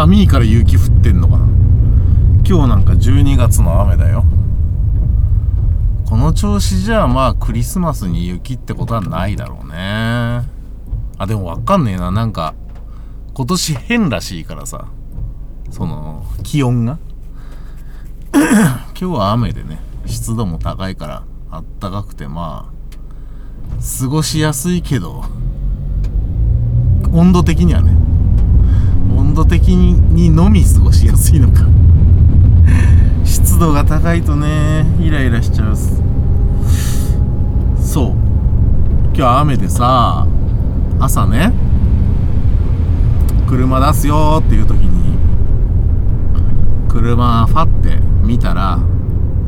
寒いから雪降ってんのかな？今日なんか12月の雨だよ。この調子じゃまあクリスマスに雪ってことはないだろうね。あでもわかんねえな。なんか今年変らしいからさ。その気温が。今日は雨でね湿度も高いからあったかくてまあ過ごしやすいけど温度的にはね度的にのみ過ごしやすいのか。湿度が高いとねイライラしちゃうそう。今日雨でさ朝ね車出すよっていう時に車ファって見たら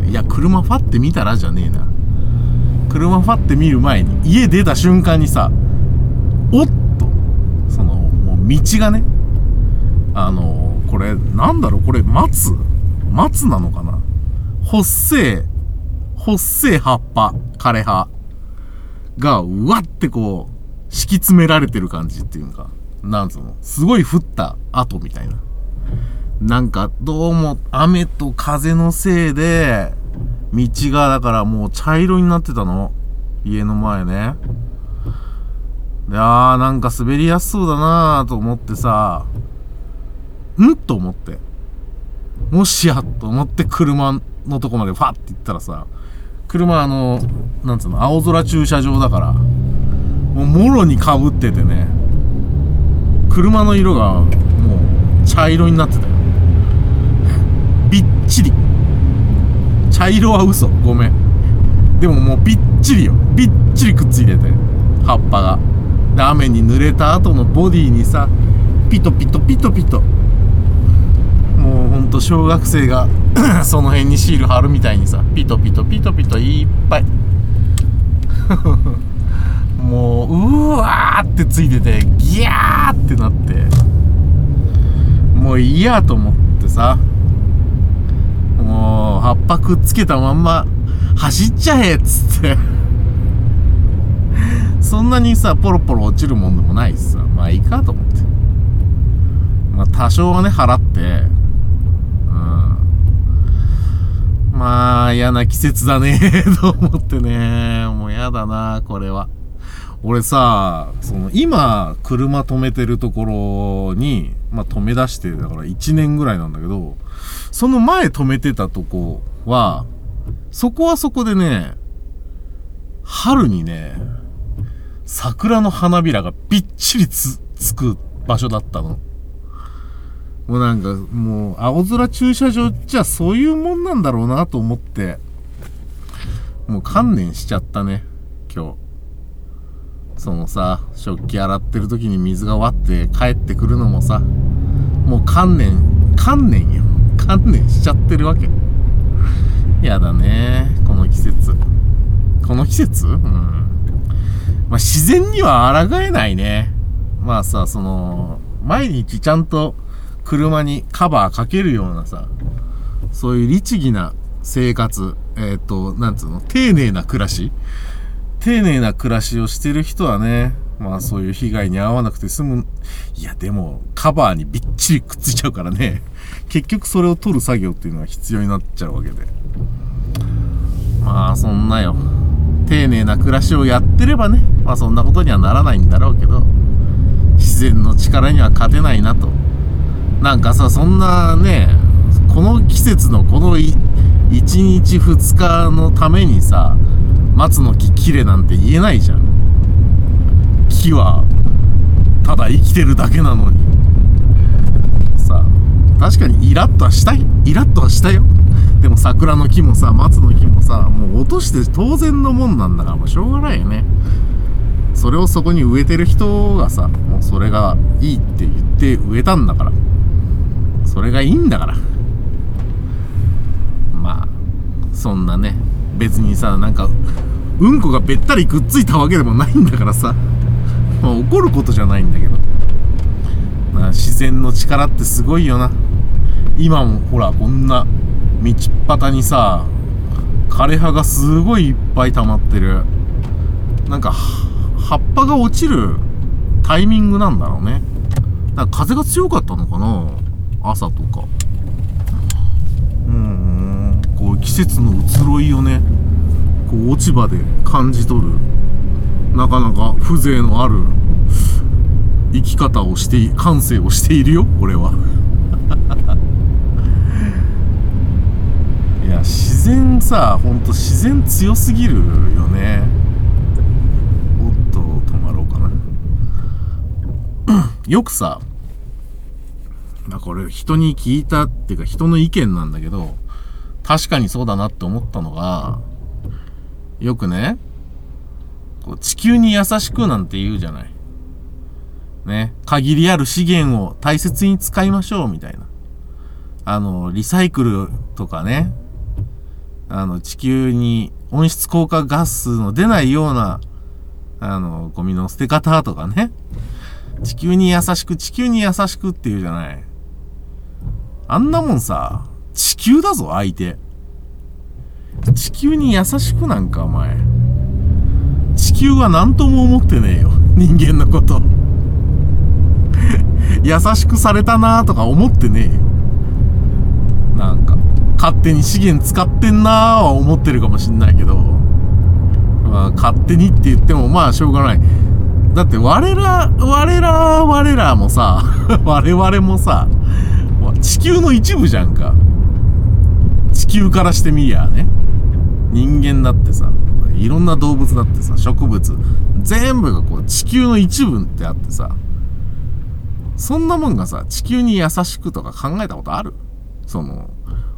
いや車ファって見たらじゃねえな。車ファって見る前に家出た瞬間にさおっと。そのもう道がねあのこれなんだろうこれ松？松なのかな？細え細え葉っぱ枯葉。がうわってこう敷き詰められてる感じっていうかなんつうの？すごい降った後みたいな。なんかどうも雨と風のせいで道がだからもう茶色になってたの？家の前ね。いやーなんか滑りやすそうだなーと思ってさん？と思って。もしやと思って車のとこまでファッて行ったらさ車あのなんつうの青空駐車場だからもうもろにかぶっててね車の色がもう茶色になってたよ。びっちり。茶色は嘘。ごめん。でももうびっちりよ。びっちりくっついてて葉っぱが。で雨に濡れた後のボディにさピトピトピトピト。んと小学生が その辺にシール貼るみたいにさピトピトピトピトいっぱい。もううわーってついててギャーってなって。もう嫌と思ってさ。もう葉っぱくっつけたまんま走っちゃえっつって。そんなにさポロポロ落ちるもんでもないしさ。まあいいかと思って。まあ多少はね払ってうんまあ嫌な季節だね。と思ってね。もう嫌だなこれは。俺さその今車止めてるところにまあ止め出してだから1年ぐらいなんだけどその前止めてたとこはそこはそこでね春にね桜の花びらがびっちりつつく場所だったの。もうなんかもう青空駐車場じゃそういうもんなんだろうなと思って。もう観念しちゃったね今日。そのさ食器洗ってる時に水が割って帰ってくるのもさもう観念観念よ。観念しちゃってるわけ。やだねこの季節。この季節？うん。まあ自然には抗えないね。まあさその毎日ちゃんと車にカバーかけるようなさそういう律儀な生活えっ、ー、となんつうの丁寧な暮らし丁寧な暮らしをしてる人はね、まあそういう被害に遭わなくて済む。いやでもカバーにびっちりくっついちゃうからね、結局それを取る作業っていうのは必要になっちゃうわけで。まあそんなよ。丁寧な暮らしをやってればね、まあそんなことにはならないんだろうけど、自然の力には勝てないなと。なんかさ、そんなね、この季節のこの1日2日のためにさ、松の木綺麗なんて言えないじゃん。木はただ生きてるだけなのに。さ確かにイラッとはしたいイラッとはしたよ。でも桜の木もさ松の木もさもう落として当然のもんなんだからもうしょうがないよね。それをそこに植えてる人がさもうそれがいいって言って植えたんだから。それがいいんだから。まあそんなね別にさなんかうんこがべったりくっついたわけでもないんだからさ、まあ、怒ることじゃないんだけど、まあ、自然の力ってすごいよな。今もほらこんな道っ端にさ枯葉がすごいいっぱい溜まってる。なんか葉っぱが落ちるタイミングなんだろうね。だから風が強かったのかな。朝とか。うん。こう季節の移ろいをねこう落ち葉で感じ取るなかなか風情のある生き方をして感性をしているよ俺は。いや自然さほんと自然強すぎるよね。おっと止まろうかな。よくさまあこれ人に聞いたっていうか人の意見なんだけど確かにそうだなって思ったのがよくねこう地球に優しくなんて言うじゃないね、限りある資源を大切に使いましょうみたいな。あの、リサイクルとかね、あの、地球に温室効果ガスの出ないような、あの、ゴミの捨て方とかね、地球に優しく、地球に優しくっていうじゃない。あんなもんさ、地球だぞ、相手。地球に優しくなんか、お前。地球は何とも思ってねえよ。人間のこと。優しくされたなとか思ってねえよ。なんか、勝手に資源使ってんなーは思ってるかもしんないけど、まあ、勝手にって言ってもまあしょうがない。だって我ら、我ら、我らもさ、我々もさ、地球の一部じゃんか。地球からしてみりゃね。人間だってさ、いろんな動物だってさ、植物、全部がこう地球の一部ってあってさ、そんなもんがさ、地球に優しくとか考えたことある？その、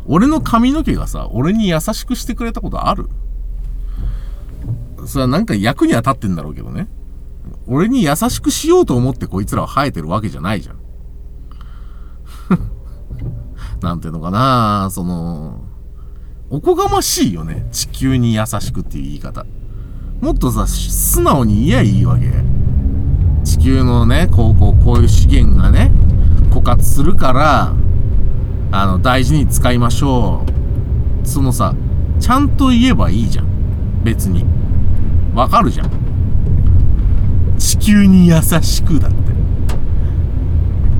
俺の髪の毛がさ、俺に優しくしてくれたことある？それはなんか役には立ってんだろうけどね。俺に優しくしようと思ってこいつらは生えてるわけじゃないじゃん。なんていうのかなその、おこがましいよね。地球に優しくっていう言い方。もっとさ、素直に言えばいいわけ。地球のね、こうこうこういう資源がね、枯渇するから、あの、大事に使いましょう。そのさ、ちゃんと言えばいいじゃん。別に。わかるじゃん。地球に優しくだって。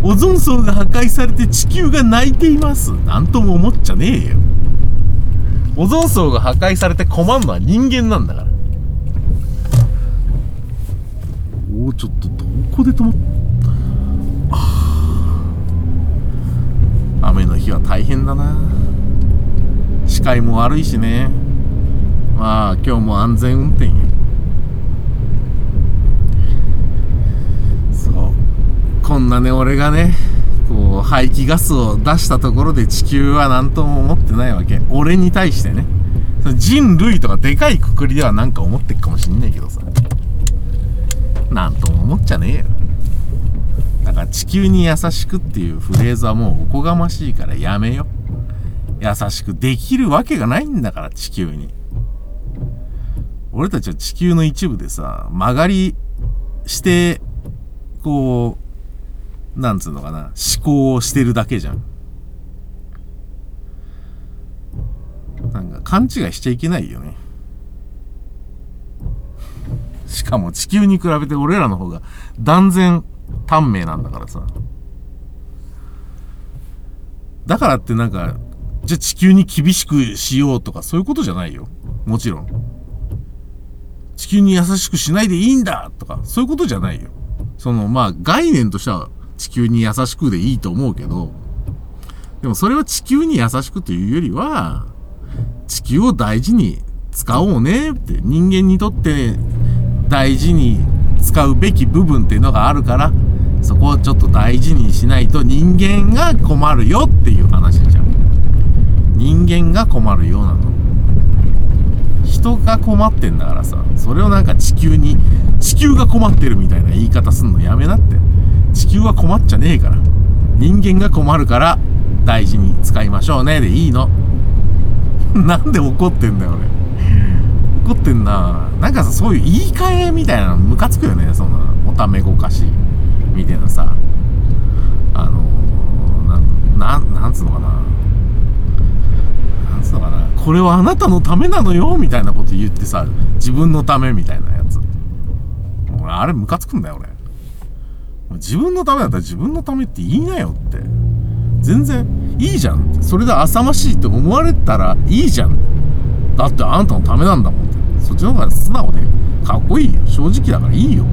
オゾン層が破壊されて地球が泣いています。なんとも思っちゃねえよ。オゾン層が破壊されて困るのは人間なんだから。おお、ちょっとどこで止まっ雨の日は大変だな視界も悪いしねまあ今日も安全運転よそうこんなね俺がねこう排気ガスを出したところで地球は何とも思ってないわけ俺に対してね人類とかでかいくくりではなんか思ってっかもしんないけどさなんとも思っちゃねえよだから地球に優しくっていうフレーズはもうおこがましいからやめよ。優しくできるわけがないんだから地球に。俺たちは地球の一部でさ、曲がりして、こう、なんつうのかな、思考をしてるだけじゃん。なんか勘違いしちゃいけないよね。しかも地球に比べて俺らの方が断然短命なんだからさ。だからってなんか、じゃあ地球に厳しくしようとかそういうことじゃないよ。もちろん。地球に優しくしないでいいんだとか、そういうことじゃないよ。その、まあ、概念としては地球に優しくでいいと思うけど、でもそれは地球に優しくというよりは、地球を大事に使おうねって、人間にとって大事に使うべき部分っていうのがあるからそこをちょっと大事にしないと人間が困るよっていう話じゃん。人間が困るようなの。人が困ってんだからさそれをなんか地球に地球が困ってるみたいな言い方すんのやめなって。地球は困っちゃねえから。人間が困るから大事に使いましょうね。でいいの。なんで怒ってんだよ俺。怒ってんな。なんかさそういう言い換えみたいなのムカつくよね。そのおためごかしみたいなさ。あのー、なななんつうのかな。なんつうのかな。これはあなたのためなのよみたいなこと言ってさ自分のためみたいなやつ。俺あれムカつくんだよ俺。自分のためだったら自分のためって言いなよって。全然いいじゃん。それで浅ましいって思われたらいいじゃん。だってあんたのためなんだもんって。そっちの方が素直でかっこいいよ。正直だからいいよ。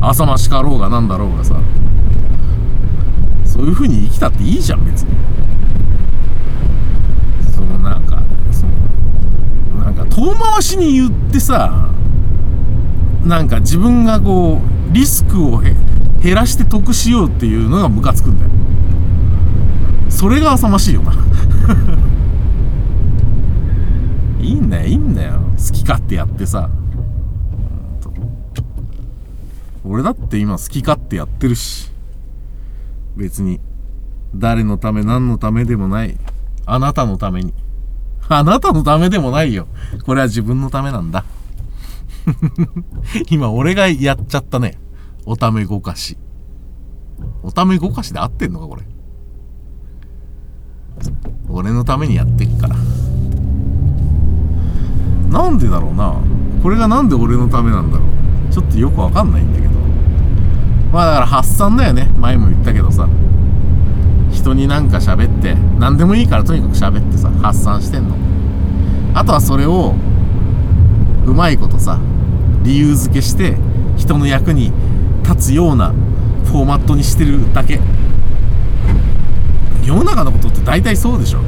浅ましかろうがなんだろうがさ。そういう風に生きたっていいじゃん別に。そのなんかそのなんか遠回しに言ってさなんか自分がこうリスクを減らして得しようっていうのがムカつくんだよ。それが浅ましいよな。いいんだよいいんだよ。好き勝手やってさ。俺だって今好き勝手やってるし。別に誰のため何のためでもない。あなたのために。あなたのためでもないよ。これは自分のためなんだ。今俺がやっちゃったね。おためごかし。おためごかしで合ってんのかこれ。俺のためにやってっから。なんでだろうな。これがなんで俺のためなんだろう。ちょっとよくわかんないんだけど。まあだから発散だよね。前も言ったけどさ。人になんか喋って何でもいいからとにかく喋ってさ発散してんの。あとはそれをうまいことさ理由付けして人の役に立つようなフォーマットにしてるだけ。世の中のことって大体そうでしょ、う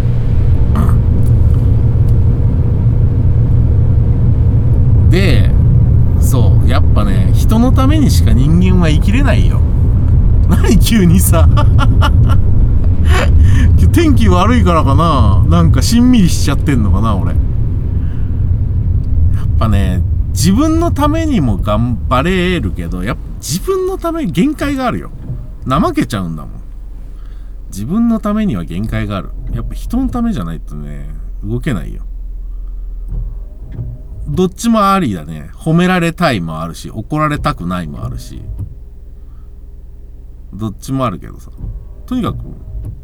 ん、でそうやっぱね人のためにしか人間は生きれないよ。何急にさ。天気悪いからかな。なんかしんみりしちゃってんのかな俺。やっぱね自分のためにも頑張れるけどやっぱ自分のため限界があるよ。怠けちゃうんだもん。自分のためには限界がある。やっぱ人のためじゃないとね動けないよ。どっちもありだね。褒められたいもあるし怒られたくないもあるし。どっちもあるけどさ。とにかく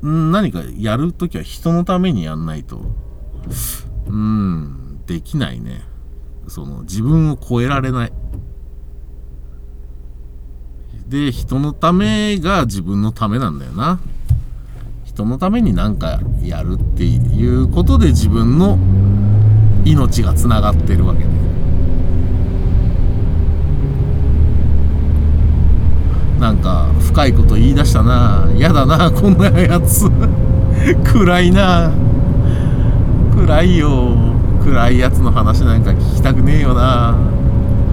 何かやるときは人のためにやんないとうんできないね。その自分を超えられない。で人のためが自分のためなんだよな。人のために何かやるっていうことで自分の命がつながってるわけで。なんか深いこと言い出したな。嫌だなこんなやつ。暗いな。暗いよ。暗いやつの話なんか聞きたくねえよな。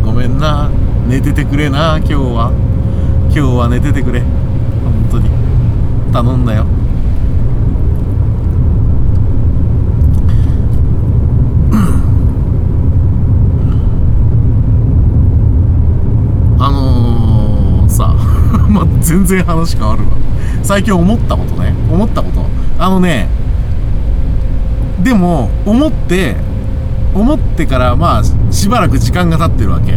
ごめんな。寝ててくれな今日は。日は寝ててくれ。本当に。頼んだよ。あのー、さ ま全然話変わるわ。最近思ったことね。思ったこと。あのねでも思って思ってからまあしばらく時間が経ってるわけ。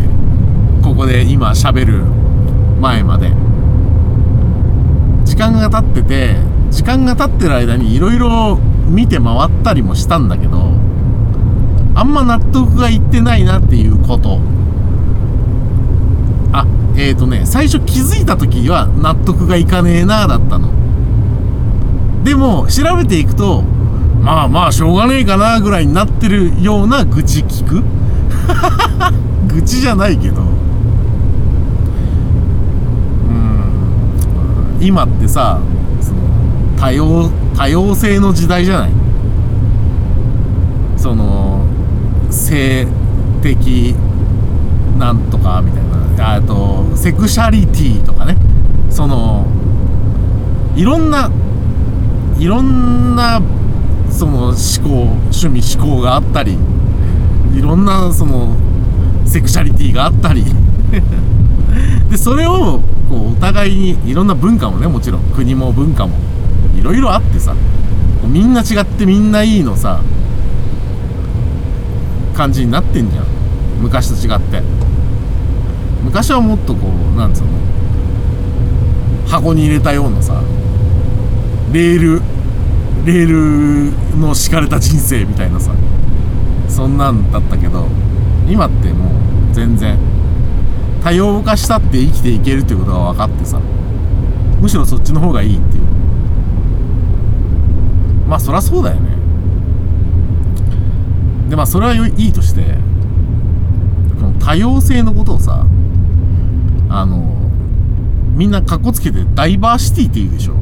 ここで今喋る前まで。時間が経ってて時間が経ってる間にいろいろ見て回ったりもしたんだけどあんま納得がいってないなっていうこと。あえっ、ー、とね最初気づいた時は納得がいかねえなだったの。でも調べていくとまあまあしょうがねえかなぐらいになってるような愚痴聞く。愚痴じゃないけどうん今ってさその多様多様性の時代じゃない？その性的なんとかみたいな。あとセクシャリティとかね。そのいろんないろんなその思考趣味思考があったりいろんなそのセクシャリティがあったり。でそれをこうお互いにいろんな文化もねもちろん国も文化もいろいろあってさみんな違ってみんないいのさ感じになってんじゃん。昔と違って。昔はもっとこうなんつうの箱に入れたようなさレールレールの敷かれた人生みたいなさそんなんだったけど今ってもう全然多様化したって生きていけるってことが分かってさむしろそっちの方がいいっていう。まあそりゃそうだよね。でまあそれはいいとしてこの多様性のことをさあのみんなかっこつけてダイバーシティって言うでしょ。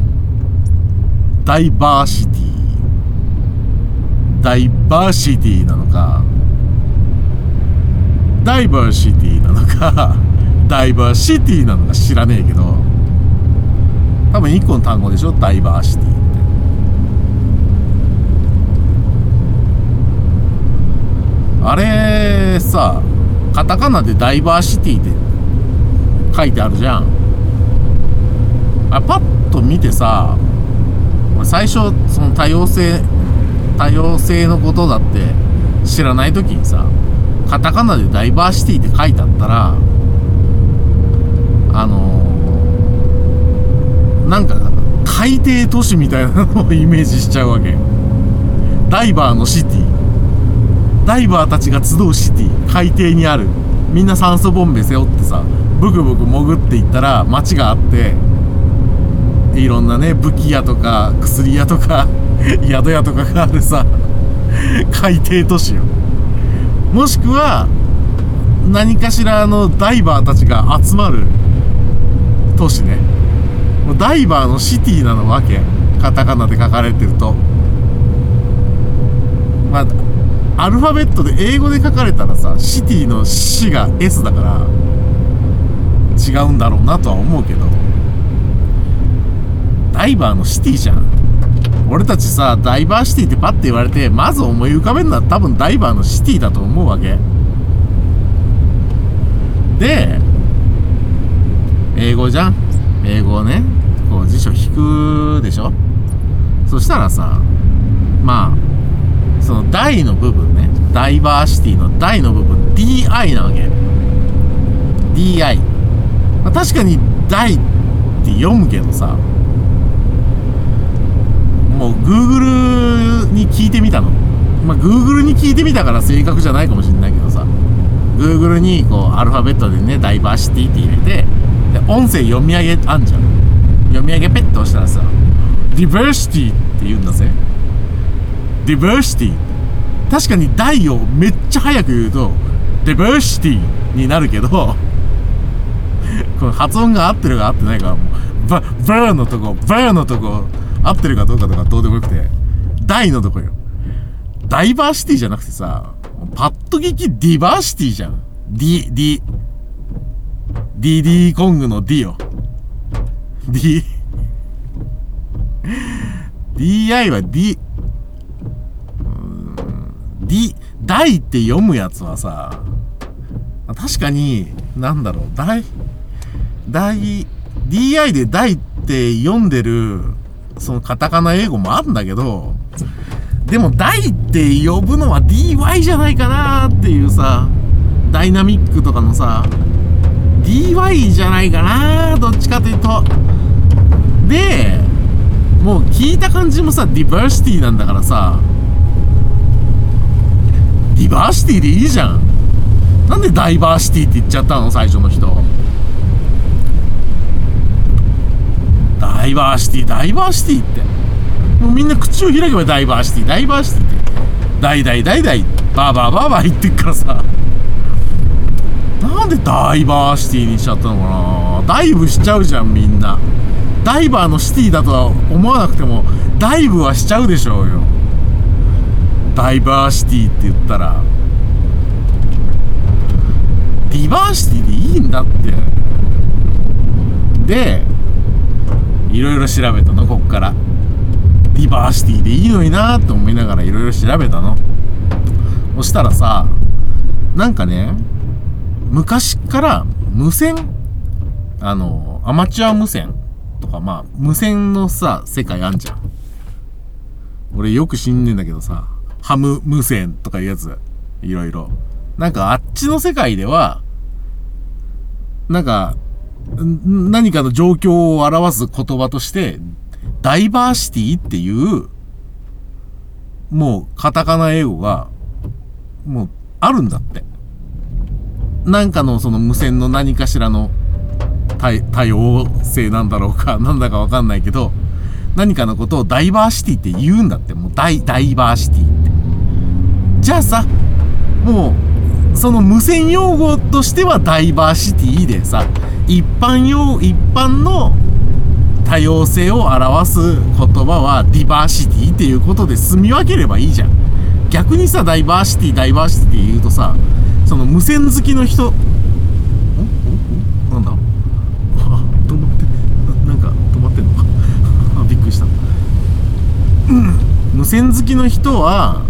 ダイバーシティ。ダイバーシティなのかダイバーシティなのか。ダイバーシティなのか知らねえけど多分一個の単語でしょ？ダイバーシティって。あれさカタカナでダイバーシティって書いてあるじゃん。あパッと見てさ最初その多様性多様性のことだって知らない時にさカタカナでダイバーシティって書いてあったらあのー、なんか海底都市みたいなのをイメージしちゃうわけ。ダイバーのシティ。ダイバーたちが集うシティ。海底にある。みんな酸素ボンベ背負ってさブクブク潜っていったら街があっていろんなね武器屋とか薬屋とか 宿屋とかがあるさ海底都市よ。もしくは何かしらのダイバーたちが集まる都市ね。もうダイバーのシティなのわけ。カタカナで書かれてると。まあアルファベットで英語で書かれたらさシティの「死」が S だから違うんだろうなとは思うけど。ダイバーのシティじゃん。俺たちさダイバーシティってパッて言われてまず思い浮かべるのは多分ダイバーのシティだと思うわけ。で英語じゃん？英語をね。こう辞書引くでしょ？そしたらさまあその大の部分ね。ダイバーシティの大の部分。DI なわけ。DI、まあ、確かにダイって読むけどさもう Google に聞いてみたの。まあ、Google に聞いてみたから正確じゃないかもしれないけどさ、Google にこうアルファベットでね、ダイバーシティって入れて、で、音声読み上げあんじゃん。読み上げペッと押したらさ、ディバーシティって言うんだぜ。ディバーシティ。確かにダイをめっちゃ早く言うと、ディバーシティになるけど、この発音が合ってるか合ってないかもう、バ、バーのとこ、バーのとこ、合ってるかどうかとかどうでもよくて、ダイのとこよ。ダイバーシティじゃなくてさ、パッと聞きディバーシティじゃん。D、D、DD コングの D よ。D、DI は D、D、大って読むやつはさ、確かに、なんだろう、大、大、DI で大って読んでるそのカタカナ英語もあるんだけど、でも大って呼ぶのは DY じゃないかなっていうさ、ダイナミックとかのさ、DY じゃないかなどっちかというと。で、もう聞いた感じもさ、ディバーシティなんだからさ、ディバーシティでいいじゃん。なんでダイバーシティって言っちゃったの？最初の人。ダイバーシティダイバーシティってもうみんな口を開けばダイバーシティダイバーシティってダイダイダイダイバーバーバーバー言ってっからさなんでダイバーシティにしちゃったのかな。ダイブしちゃうじゃんみんな。ダイバーのシティだとは思わなくてもダイブはしちゃうでしょうよ。ダイバーシティって言ったら。ディバーシティでいいんだって。でいろいろ調べたのこっから。ディバーシティでいいのになと思いながらいろいろ調べたの。そしたらさなんかね昔から無線あのアマチュア無線とかまあ無線のさ世界あんじゃん俺よく知んねえんだけどさハム無線とかいうやついろいろなんかあっちの世界ではなんか何かの状況を表す言葉として、ダイバーシティっていうもうカタカナ英語が、もうあるんだって。なんかのその無線の何かしらの多多様性なんだろうか、なんだかわかんないけど、何かのことをダイバーシティって言うんだって。もうダイ、ダイバーシティって。じゃあさ、もう、その無線用語としてはダイバーシティでさ、一般用、一般の多様性を表す言葉はディバーシティっていうことで住み分ければいいじゃん。逆にさ、ダイバーシティ、ダイバーシティって言うとさ、その無線好きの人、なんだ？止まってな、んか止まってんの？か びっくりした。無線好きの人は、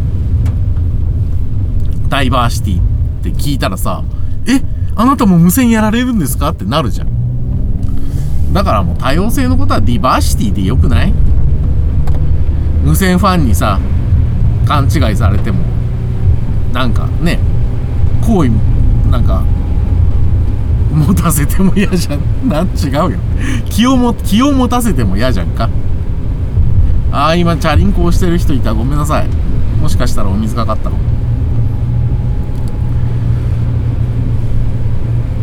ダイバーシティって聞いたらさ、え？あなたも無線やられるんですか？ってなるじゃん。だからもう多様性のことはディバーシティでよくない？無線ファンにさ勘違いされてもなんかね好意なんか持たせても嫌じゃん。な違うよ。気をも気を持たせても嫌じゃんか。ああ今チャリンコをしてる人いた。ごめんなさい。もしかしたらお水かかったかも。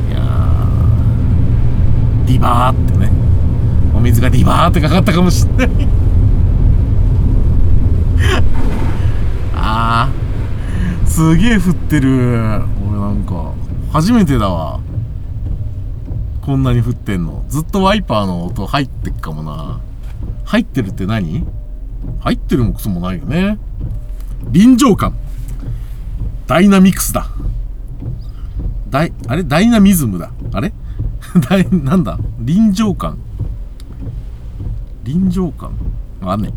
いやディバーってね。お水がディバーってかかったかもしんない。あー。すげえ降ってる。なんか初めてだわ。こんなに降ってんの。ずっとワイパーの音入ってっかもな。入ってるって何？入ってるもクソもないよね。臨場感。ダイナミクスだ。ダイあれ？ダイナミズムだ。あれ？ダイなんだ？臨場感。臨場感？あんね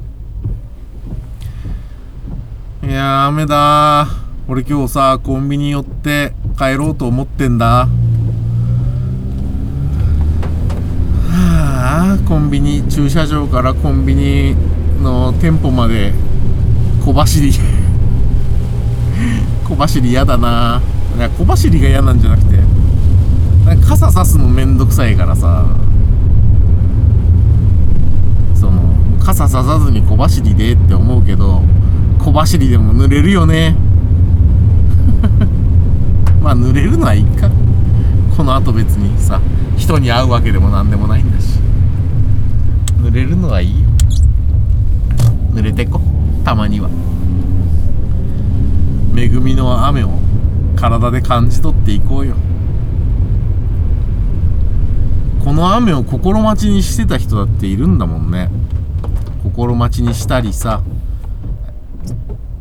い。やー、雨だ俺今日さ、コンビニ寄って帰ろうと思ってんだ。はあ、コンビニ、駐車場からコンビニの店舗まで小走り。小走り嫌だな。いや、小走りが嫌なんじゃなくて、傘さすのめんどくさいからさ、その、傘ささずに小走りでって思うけど、小走りでも濡れるよねまあ濡れるのはいいか。この後別にさ人に会うわけでも何でもないんだし。濡れるのはいいよ。濡れてこ。たまには。恵みの雨を体で感じ取っていこうよ。この雨を心待ちにしてた人だっているんだもんね。心待ちにしたりさ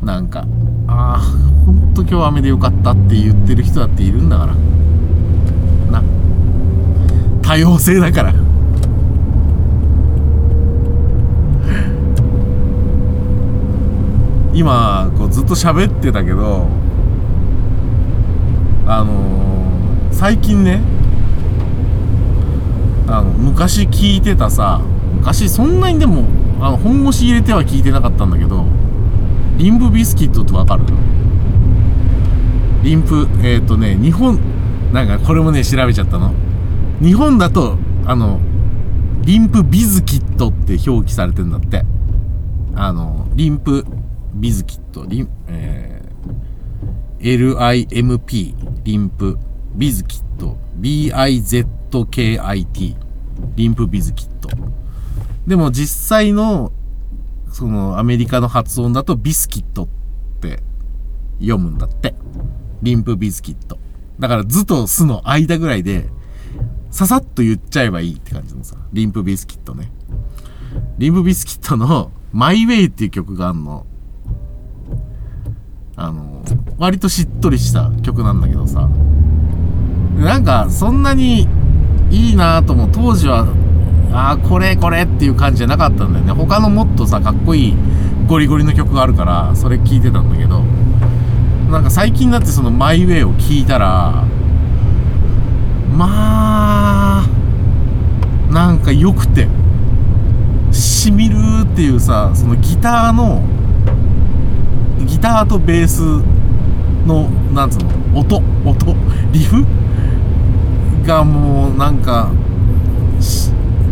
なんか。ああほんと今日雨でよかったって言ってる人だっているんだから。な。多様性だから。今こうずっと喋ってたけどあのー、最近ねあの昔聞いてたさ昔そんなにでもあの本腰入れては聞いてなかったんだけどリンプビスキットってわかる？リンプえっ、ー、とね日本なんかこれもね調べちゃったの。日本だとあのリンプビズキットって表記されてんだって。あのリンプビズキットリン、えー、LIMP リンプビズキット。BIZKIT リンプビズキット。でも実際のそのアメリカの発音だとビスキットって読むんだって。リンプビスキット。だから図とスの間ぐらいで、ささっと言っちゃえばいいって感じのさ。リンプビスキットね。リンプビスキットのマイウェイっていう曲があんの。あの、割としっとりした曲なんだけどさ。なんか、そんなにいいなとも当時はああこれこれっていう感じじゃなかったんだよね。他のもっとさかっこいいゴリゴリの曲があるからそれ聞いてたんだけどなんか最近になってその「マイ・ウェイ」を聞いたらまあなんか良くてしみるっていうさそのギターのギターとベースのなんつうの音音リフがもうなんか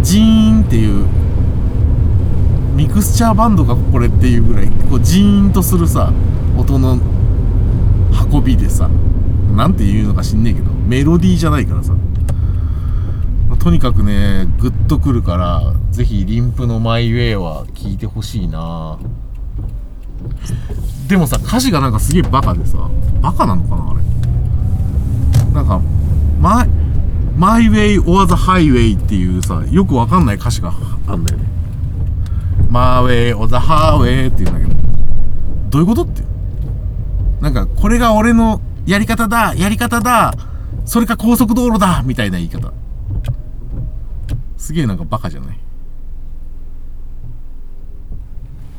ジーンっていうミクスチャーバンドかこれっていうぐらいこうジーンとするさ音の運びでさなんていうのか知んねえけどメロディーじゃないからさ、まあとにかくねグッとくるからぜひリンプのマイウェイは聴いてほしいな。でもさ歌詞がなんかすげえバカでさバカなのかなあれ。なんかマイマイウェイ or the highway っていうさよくわかんない歌詞があんだよね。マーウェイ or the highway っていうんだけど。どういうことってなんかこれが俺のやり方だやり方だそれか高速道路だみたいな言い方。すげえなんかバカじゃない。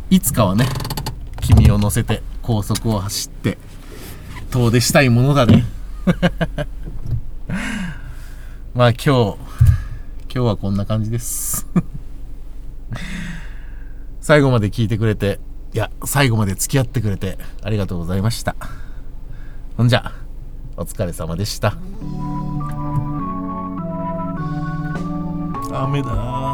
いつかはね君を乗せて高速を走って遠出したいものだね。まあ今日今日はこんな感じです。最後まで聞いてくれていや最後まで付き合ってくれてありがとうございました。ほんじゃお疲れ様でした。雨だ